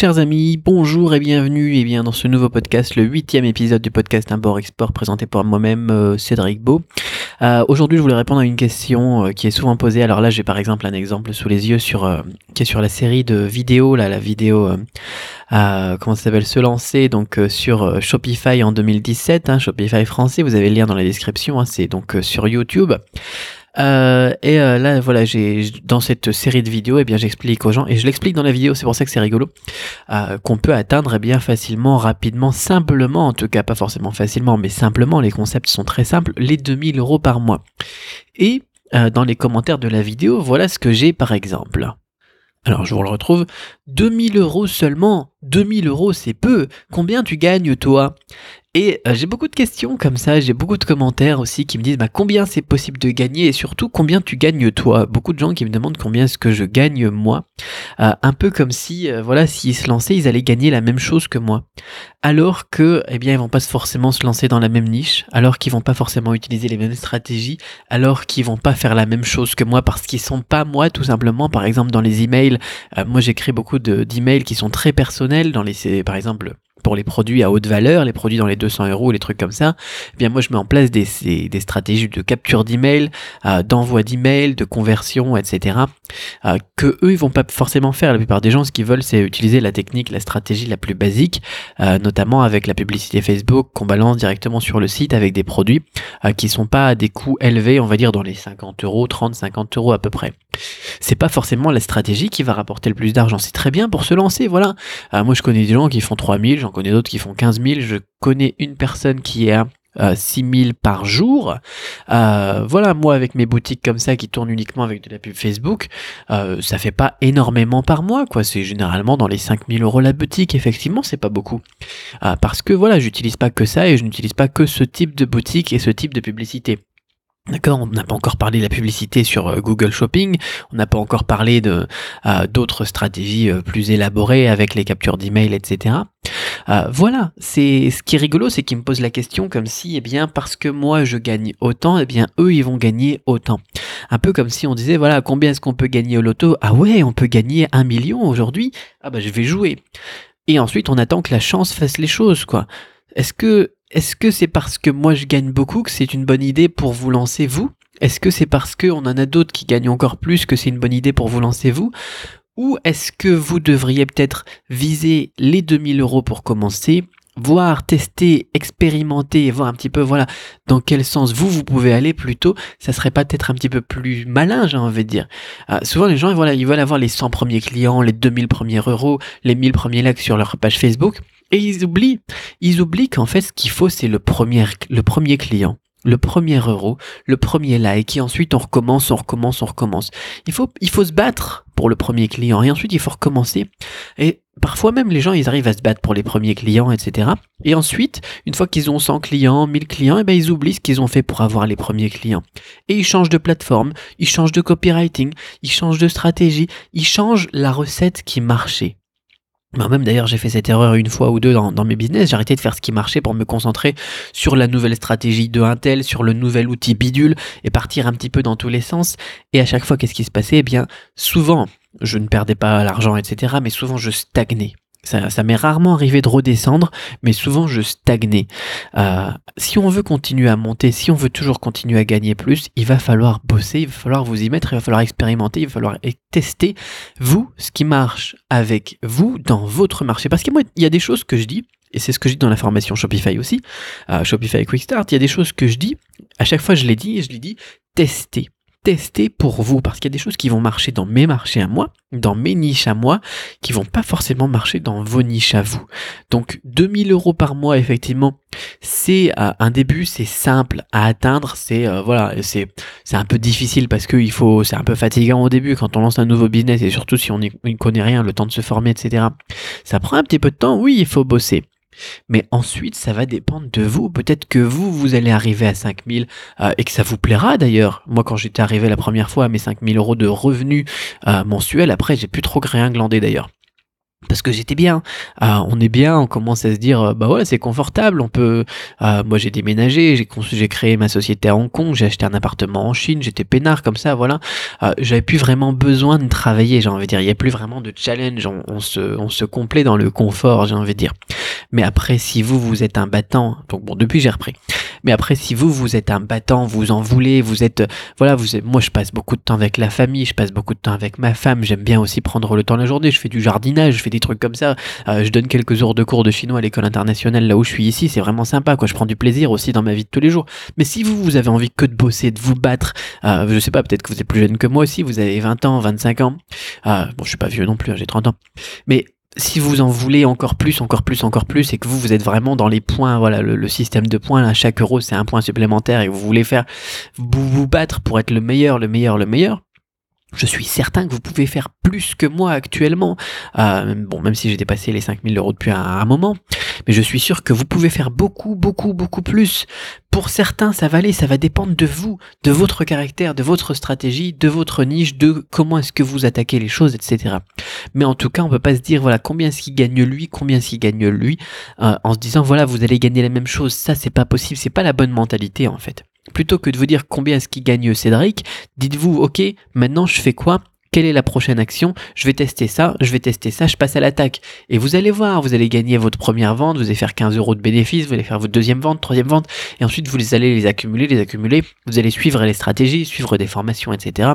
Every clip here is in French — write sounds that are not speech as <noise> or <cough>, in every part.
Chers amis, bonjour et bienvenue bien dans ce nouveau podcast, le huitième épisode du podcast Import-Export présenté par moi-même, euh, Cédric Beau. Euh, Aujourd'hui, je voulais répondre à une question euh, qui est souvent posée. Alors là, j'ai par exemple un exemple sous les yeux sur qui est sur la série de vidéos, là, la vidéo comment ça s'appelle, se lancer donc sur Shopify en 2017, hein, Shopify français. Vous avez le lien dans la description. hein, C'est donc sur YouTube. Euh, et euh, là, voilà, j'ai dans cette série de vidéos, eh bien, j'explique aux gens et je l'explique dans la vidéo. C'est pour ça que c'est rigolo euh, qu'on peut atteindre eh bien facilement, rapidement, simplement, en tout cas pas forcément facilement, mais simplement. Les concepts sont très simples. Les 2000 euros par mois. Et dans les commentaires de la vidéo, voilà ce que j'ai par exemple. Alors je vous le retrouve. 2000 euros seulement. 2000 euros, c'est peu. Combien tu gagnes toi? Et euh, j'ai beaucoup de questions comme ça. J'ai beaucoup de commentaires aussi qui me disent bah, combien c'est possible de gagner et surtout combien tu gagnes toi? Beaucoup de gens qui me demandent combien est-ce que je gagne moi. Euh, un peu comme si, euh, voilà, s'ils se lançaient, ils allaient gagner la même chose que moi. Alors que, eh bien, ils vont pas forcément se lancer dans la même niche. Alors qu'ils vont pas forcément utiliser les mêmes stratégies. Alors qu'ils vont pas faire la même chose que moi parce qu'ils sont pas moi tout simplement. Par exemple, dans les emails, moi j'écris beaucoup de- d'emails qui sont très personnels. Dans les, par exemple, pour les produits à haute valeur, les produits dans les 200 euros, les trucs comme ça, eh bien moi je mets en place des, des, des stratégies de capture d'email, euh, d'envoi d'email, de conversion, etc. euh, que eux ils vont pas forcément faire. La plupart des gens ce qu'ils veulent c'est utiliser la technique, la stratégie la plus basique, euh, notamment avec la publicité Facebook qu'on balance directement sur le site avec des produits qui sont pas à des coûts élevés, on va dire dans les 50 euros, 30, 50 euros à peu près. C'est pas forcément la stratégie qui va rapporter le plus d'argent. C'est très bien pour se lancer, voilà. Moi, je connais des gens qui font 3000, j'en connais d'autres qui font 15 000. Je connais une personne qui est à euh, 6 000 par jour. Euh, voilà, moi, avec mes boutiques comme ça qui tournent uniquement avec de la pub Facebook, euh, ça fait pas énormément par mois, quoi. C'est généralement dans les 5 000 euros la boutique. Effectivement, c'est pas beaucoup. Euh, parce que voilà, j'utilise pas que ça et je n'utilise pas que ce type de boutique et ce type de publicité. D'accord, on n'a pas encore parlé de la publicité sur Google Shopping, on n'a pas encore parlé de d'autres stratégies plus élaborées avec les captures d'email, etc. Euh, voilà, c'est ce qui est rigolo, c'est qu'ils me posent la question comme si, eh bien, parce que moi je gagne autant, eh bien eux ils vont gagner autant. Un peu comme si on disait, voilà, combien est-ce qu'on peut gagner au loto? Ah ouais, on peut gagner un million aujourd'hui? Ah bah je vais jouer. Et ensuite on attend que la chance fasse les choses, quoi. Est-ce que est-ce que c'est parce que moi je gagne beaucoup que c'est une bonne idée pour vous lancer vous? Est-ce que c'est parce qu'on en a d'autres qui gagnent encore plus que c'est une bonne idée pour vous lancer vous? Ou est-ce que vous devriez peut-être viser les 2000 euros pour commencer voir, tester, expérimenter voir un petit peu, voilà, dans quel sens vous, vous pouvez aller plutôt, ça serait peut-être un petit peu plus malin, j'ai envie de dire. Euh, souvent, les gens, voilà, ils veulent avoir les 100 premiers clients, les 2000 premiers euros, les 1000 premiers likes sur leur page Facebook, et ils oublient, ils oublient qu'en fait, ce qu'il faut, c'est le premier, le premier client. Le premier euro, le premier like, et ensuite on recommence, on recommence, on recommence. Il faut, il faut se battre pour le premier client, et ensuite il faut recommencer. Et parfois même les gens, ils arrivent à se battre pour les premiers clients, etc. Et ensuite, une fois qu'ils ont 100 clients, 1000 clients, et ben ils oublient ce qu'ils ont fait pour avoir les premiers clients. Et ils changent de plateforme, ils changent de copywriting, ils changent de stratégie, ils changent la recette qui marchait. Moi-même d'ailleurs j'ai fait cette erreur une fois ou deux dans, dans mes business, j'ai arrêté de faire ce qui marchait pour me concentrer sur la nouvelle stratégie de Intel, sur le nouvel outil bidule et partir un petit peu dans tous les sens. Et à chaque fois qu'est-ce qui se passait? Eh bien souvent je ne perdais pas l'argent etc. mais souvent je stagnais. Ça, m'est rarement arrivé de redescendre, mais souvent je stagnais. Euh, si on veut continuer à monter, si on veut toujours continuer à gagner plus, il va falloir bosser, il va falloir vous y mettre, il va falloir expérimenter, il va falloir tester vous ce qui marche avec vous dans votre marché. Parce que moi, il y a des choses que je dis, et c'est ce que je dis dans la formation Shopify aussi, euh, Shopify Quick Start, il y a des choses que je dis, à chaque fois je les dis et je les dis, testez. Testez pour vous, parce qu'il y a des choses qui vont marcher dans mes marchés à moi, dans mes niches à moi, qui vont pas forcément marcher dans vos niches à vous. Donc 2000 euros par mois, effectivement, c'est euh, un début, c'est simple à atteindre, c'est euh, voilà, c'est c'est un peu difficile parce que il faut, c'est un peu fatigant au début quand on lance un nouveau business et surtout si on n'y connaît rien, le temps de se former, etc. Ça prend un petit peu de temps, oui, il faut bosser. Mais ensuite, ça va dépendre de vous. Peut-être que vous, vous allez arriver à 5000 euh, et que ça vous plaira d'ailleurs. Moi, quand j'étais arrivé la première fois à mes 5000 euros de revenus euh, mensuels, après, j'ai plus trop rien glandé d'ailleurs. Parce que j'étais bien. Euh, on est bien, on commence à se dire, euh, bah voilà, c'est confortable. On peut. Euh, moi, j'ai déménagé, j'ai j'ai créé ma société à Hong Kong, j'ai acheté un appartement en Chine, j'étais peinard comme ça, voilà. J'avais plus vraiment besoin de travailler, j'ai envie de dire. Il n'y a plus vraiment de challenge. On, on, se, on se complaît dans le confort, j'ai envie de dire. Mais après, si vous, vous êtes un battant, donc bon, depuis j'ai repris. Mais après, si vous, vous êtes un battant, vous en voulez, vous êtes, voilà, vous êtes, moi, je passe beaucoup de temps avec la famille, je passe beaucoup de temps avec ma femme, j'aime bien aussi prendre le temps la journée, je fais du jardinage, je fais des trucs comme ça, euh, je donne quelques heures de cours de chinois à l'école internationale là où je suis ici, c'est vraiment sympa, quoi, je prends du plaisir aussi dans ma vie de tous les jours. Mais si vous, vous avez envie que de bosser, de vous battre, euh, je sais pas, peut-être que vous êtes plus jeune que moi aussi, vous avez 20 ans, 25 ans, euh, bon, je suis pas vieux non plus, hein, j'ai 30 ans, mais si vous en voulez encore plus, encore plus, encore plus, et que vous, vous êtes vraiment dans les points, voilà, le, système de points, là, chaque euro, c'est un point supplémentaire, et vous voulez faire, vous battre pour être le meilleur, le meilleur, le meilleur, je suis certain que vous pouvez faire plus que moi actuellement. Euh, bon, même si j'ai dépassé les 5000 euros depuis un, moment, mais je suis sûr que vous pouvez faire beaucoup, beaucoup, beaucoup plus. Pour certains, ça va aller, ça va dépendre de vous, de votre caractère, de votre stratégie, de votre niche, de comment est-ce que vous attaquez les choses, etc. Mais en tout cas, on peut pas se dire, voilà, combien est-ce qu'il gagne lui, combien est-ce qu'il gagne lui, euh, en se disant, voilà, vous allez gagner la même chose. Ça, c'est pas possible, c'est pas la bonne mentalité, en fait. Plutôt que de vous dire combien est-ce qu'il gagne Cédric, dites-vous, ok, maintenant je fais quoi? Quelle est la prochaine action? Je vais tester ça, je vais tester ça, je passe à l'attaque. Et vous allez voir, vous allez gagner votre première vente, vous allez faire 15 euros de bénéfice, vous allez faire votre deuxième vente, troisième vente, et ensuite vous allez les accumuler, les accumuler, vous allez suivre les stratégies, suivre des formations, etc.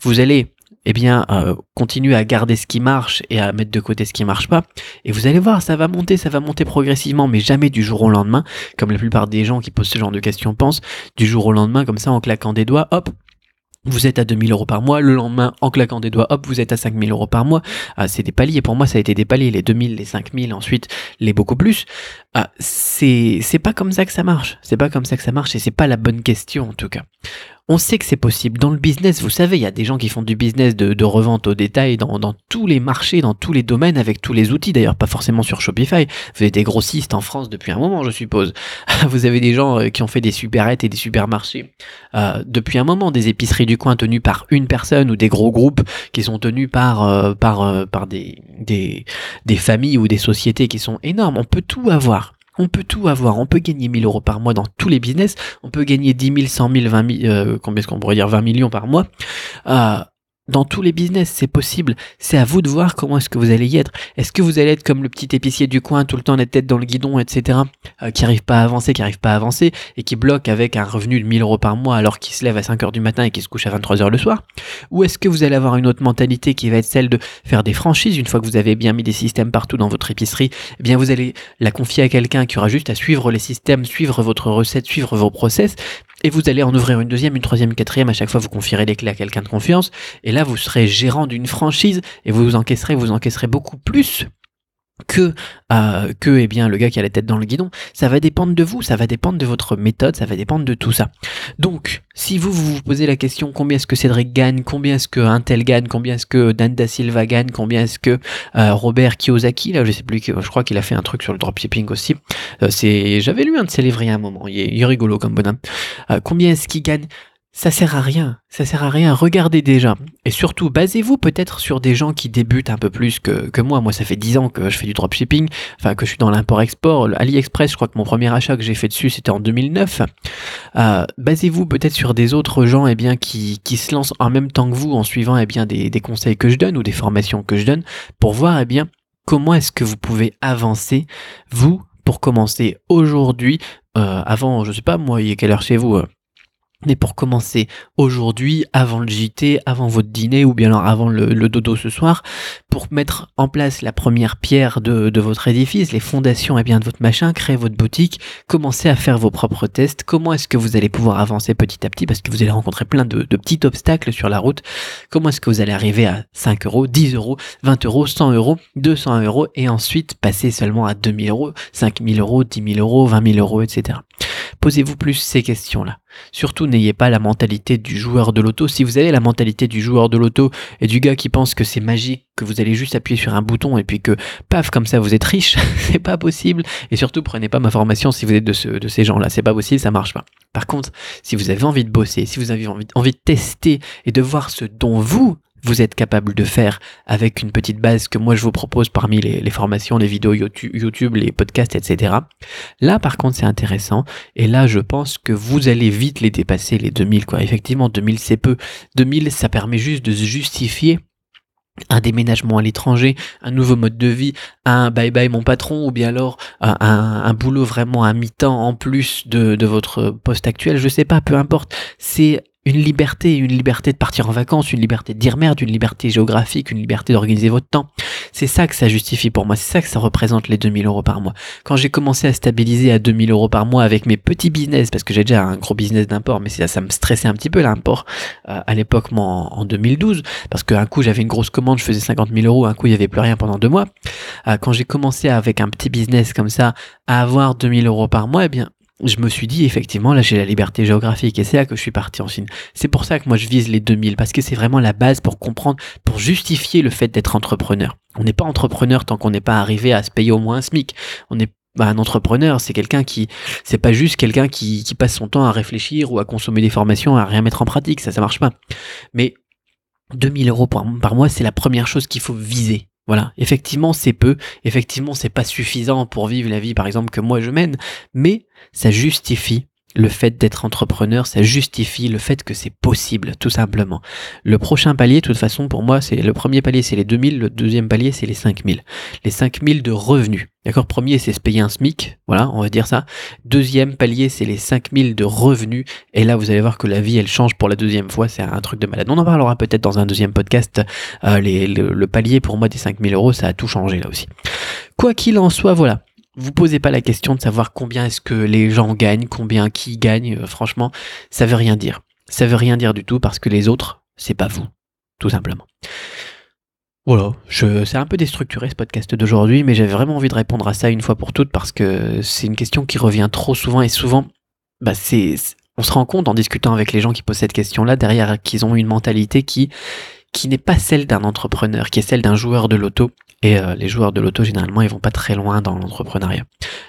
Vous allez eh bien, euh, continuez à garder ce qui marche et à mettre de côté ce qui marche pas. Et vous allez voir, ça va monter, ça va monter progressivement, mais jamais du jour au lendemain, comme la plupart des gens qui posent ce genre de questions pensent, du jour au lendemain, comme ça, en claquant des doigts, hop, vous êtes à 2000 euros par mois, le lendemain, en claquant des doigts, hop, vous êtes à 5000 euros par mois. Ah, c'est des paliers. Pour moi, ça a été des paliers, les 2000, les 5000, ensuite les beaucoup plus. Ah, c'est, c'est pas comme ça que ça marche. C'est pas comme ça que ça marche et c'est pas la bonne question, en tout cas. On sait que c'est possible. Dans le business, vous savez, il y a des gens qui font du business de, revente au détail dans, tous les marchés, dans tous les domaines, avec tous les outils, d'ailleurs pas forcément sur Shopify. Vous avez des grossistes en France depuis un moment, je suppose. <laughs> Vous avez des gens euh, qui ont fait des supérettes et des supermarchés euh, depuis un moment, des épiceries du coin tenues par une personne ou des gros groupes qui sont tenus par, euh, par, des, des, des familles ou des sociétés qui sont énormes. On peut tout avoir. On peut tout avoir. On peut gagner 1000 euros par mois dans tous les business. On peut gagner 10 000, 100 000, 20 000, combien est-ce qu'on pourrait dire 20 millions par mois. Euh, dans tous les business, c'est possible. C'est à vous de voir comment est-ce que vous allez y être. Est-ce que vous allez être comme le petit épicier du coin, tout le temps la tête dans le guidon, etc., euh, qui arrive pas à avancer, qui arrive pas à avancer, et qui bloque avec un revenu de 1000 euros par mois alors qu'il se lève à 5 heures du matin et qu'il se couche à 23 heures le soir? Ou est-ce que vous allez avoir une autre mentalité qui va être celle de faire des franchises? Une fois que vous avez bien mis des systèmes partout dans votre épicerie Eh bien, vous allez la confier à quelqu'un qui aura juste à suivre les systèmes, suivre votre recette, suivre vos process, et vous allez en ouvrir une deuxième, une troisième, une quatrième. À chaque fois, vous confierez les clés à quelqu'un de confiance. Et là, vous serez gérant d'une franchise et vous vous encaisserez, vous encaisserez beaucoup plus que euh, que eh bien le gars qui a la tête dans le guidon ça va dépendre de vous ça va dépendre de votre méthode ça va dépendre de tout ça. Donc si vous vous, vous posez la question combien est-ce que Cédric gagne combien est-ce que Intel gagne combien est-ce que Dan da Silva gagne combien est-ce que euh, Robert Kiyosaki là je sais plus je crois qu'il a fait un truc sur le dropshipping aussi euh, c'est j'avais lu un de ses livres il un moment il est rigolo comme bonhomme. Combien est-ce qu'il gagne ça sert à rien, ça sert à rien, regardez déjà. Et surtout, basez-vous peut-être sur des gens qui débutent un peu plus que, moi. Moi, ça fait 10 ans que je fais du dropshipping, enfin que je suis dans l'import-export. AliExpress, je crois que mon premier achat que j'ai fait dessus, c'était en 2009. Euh, basez-vous peut-être sur des autres gens eh bien, qui, qui se lancent en même temps que vous en suivant eh bien, des, des conseils que je donne ou des formations que je donne pour voir eh bien, comment est-ce que vous pouvez avancer, vous, pour commencer aujourd'hui, euh, avant, je sais pas, moi, il est quelle heure chez vous euh, mais pour commencer aujourd'hui, avant le JT, avant votre dîner ou bien alors avant le, dodo ce soir, pour mettre en place la première pierre de, votre édifice, les fondations et eh bien de votre machin, créer votre boutique, commencer à faire vos propres tests. Comment est-ce que vous allez pouvoir avancer petit à petit? Parce que vous allez rencontrer plein de, de petits obstacles sur la route. Comment est-ce que vous allez arriver à 5 euros, 10 euros, 20 euros, 100 euros, 200 euros et ensuite passer seulement à 2000 euros, 5000 euros, 10 000 euros, 20 000 euros, etc. Posez-vous plus ces questions-là. Surtout, n'ayez pas la mentalité du joueur de l'auto. Si vous avez la mentalité du joueur de l'auto et du gars qui pense que c'est magique, que vous allez juste appuyer sur un bouton et puis que, paf, comme ça, vous êtes riche, <laughs> c'est pas possible. Et surtout, prenez pas ma formation si vous êtes de, ces gens-là. C'est pas possible, ça marche pas. Par contre, si vous avez envie de bosser, si vous avez envie de tester et de voir ce dont vous vous êtes capable de faire avec une petite base que moi je vous propose parmi les, formations, les vidéos YouTube, les podcasts, etc. Là par contre c'est intéressant et là je pense que vous allez vite les dépasser les 2000 quoi. Effectivement 2000 c'est peu. 2000 ça permet juste de se justifier un déménagement à l'étranger, un nouveau mode de vie, un bye bye mon patron, ou bien alors un, boulot vraiment à mi-temps en plus de, de votre poste actuel, je sais pas, peu importe. C'est une liberté, une liberté de partir en vacances, une liberté de dire merde, une liberté géographique, une liberté d'organiser votre temps. C'est ça que ça justifie pour moi, c'est ça que ça représente les 2000 euros par mois. Quand j'ai commencé à stabiliser à 2000 euros par mois avec mes petits business, parce que j'ai déjà un gros business d'import, mais ça, ça me stressait un petit peu l'import euh, à l'époque moi en, 2012, parce qu'un coup j'avais une grosse commande, je faisais 50 000 euros, un coup il n'y avait plus rien pendant deux mois. Euh, quand j'ai commencé avec un petit business comme ça à avoir 2000 euros par mois, eh bien je me suis dit effectivement là j'ai la liberté géographique et c'est là que je suis parti en Chine. C'est pour ça que moi je vise les 2000 parce que c'est vraiment la base pour comprendre, pour justifier le fait d'être entrepreneur. On n'est pas entrepreneur tant qu'on n'est pas arrivé à se payer au moins un SMIC. On est bah, un entrepreneur, c'est quelqu'un qui, c'est pas juste quelqu'un qui, qui passe son temps à réfléchir ou à consommer des formations, à rien mettre en pratique, ça, ça marche pas. Mais 2000 euros par, par mois, c'est la première chose qu'il faut viser. Voilà, effectivement c'est peu, effectivement c'est pas suffisant pour vivre la vie par exemple que moi je mène, mais ça justifie le fait d'être entrepreneur, ça justifie le fait que c'est possible, tout simplement. Le prochain palier, de toute façon, pour moi, c'est le premier palier, c'est les 2000, le deuxième palier, c'est les 5000. Les 5000 de revenus. D'accord? Premier, c'est se payer un SMIC, voilà, on va dire ça. Deuxième palier, c'est les 5000 de revenus. Et là, vous allez voir que la vie, elle change pour la deuxième fois, c'est un truc de malade. On en parlera peut-être dans un deuxième podcast. Euh, le, palier, pour moi, des 5000 euros, ça a tout changé là aussi. Quoi qu'il en soit, voilà vous posez pas la question de savoir combien est-ce que les gens gagnent, combien qui gagne, euh, franchement, ça veut rien dire. Ça veut rien dire du tout parce que les autres, c'est pas vous, tout simplement. Voilà, c'est un peu déstructuré ce podcast d'aujourd'hui, mais j'avais vraiment envie de répondre à ça une fois pour toutes parce que c'est une question qui revient trop souvent et souvent, bah c'est, on se rend compte en discutant avec les gens qui posent cette question-là derrière qu'ils ont une mentalité qui qui n'est pas celle d'un entrepreneur, qui est celle d'un joueur de loto et euh, les joueurs de l'auto, généralement, ils vont pas très loin dans l'entrepreneuriat.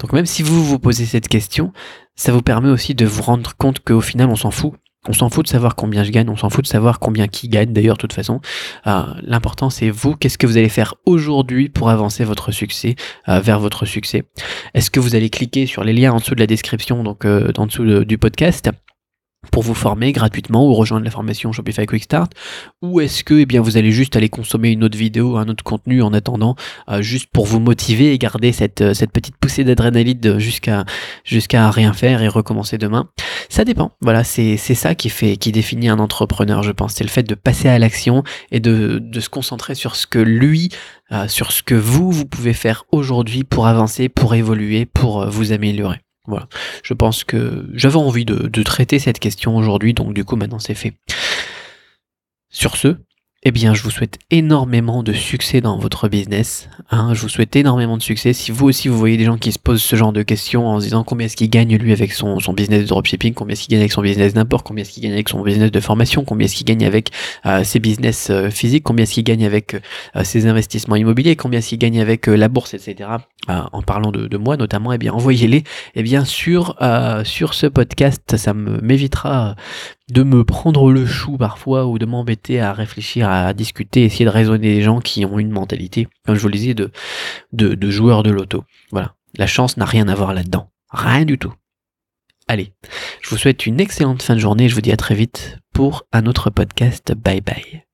Donc même si vous vous posez cette question, ça vous permet aussi de vous rendre compte qu'au final, on s'en fout. On s'en fout de savoir combien je gagne, on s'en fout de savoir combien qui gagne d'ailleurs de toute façon. Euh, L'important c'est vous, qu'est-ce que vous allez faire aujourd'hui pour avancer votre succès euh, vers votre succès? Est-ce que vous allez cliquer sur les liens en dessous de la description, donc euh, en dessous du podcast? Pour vous former gratuitement ou rejoindre la formation Shopify Quick Start ou est-ce que eh bien vous allez juste aller consommer une autre vidéo, un autre contenu en attendant euh, juste pour vous motiver et garder cette, euh, cette petite poussée d'adrénaline jusqu'à jusqu'à rien faire et recommencer demain? Ça dépend. Voilà, c'est ça qui fait qui définit un entrepreneur, je pense, c'est le fait de passer à l'action et de, de se concentrer sur ce que lui euh, sur ce que vous vous pouvez faire aujourd'hui pour avancer, pour évoluer, pour vous améliorer. Voilà. Je pense que j'avais envie de, de, traiter cette question aujourd'hui, donc du coup maintenant c'est fait. Sur ce, eh bien, je vous souhaite énormément de succès dans votre business. Hein. je vous souhaite énormément de succès. Si vous aussi vous voyez des gens qui se posent ce genre de questions en se disant combien est-ce qu'il gagne lui avec son, son business de dropshipping, combien est-ce qu'il gagne avec son business d'import, combien est-ce qu'il gagne avec son business de formation, combien est-ce qu'il gagne avec euh, ses business euh, physiques, combien est-ce qu'il gagne avec euh, ses investissements immobiliers, combien est-ce qu'il gagne avec la bourse, etc. en parlant de, moi notamment, eh bien envoyez-les eh bien sur sur ce podcast. Ça m'évitera de me prendre le chou parfois ou de m'embêter à réfléchir, à discuter, essayer de raisonner les gens qui ont une mentalité, comme je vous le disais, de, de, de joueurs de loto. Voilà. La chance n'a rien à voir là-dedans. Rien du tout. Allez, je vous souhaite une excellente fin de journée. Je vous dis à très vite pour un autre podcast. Bye bye.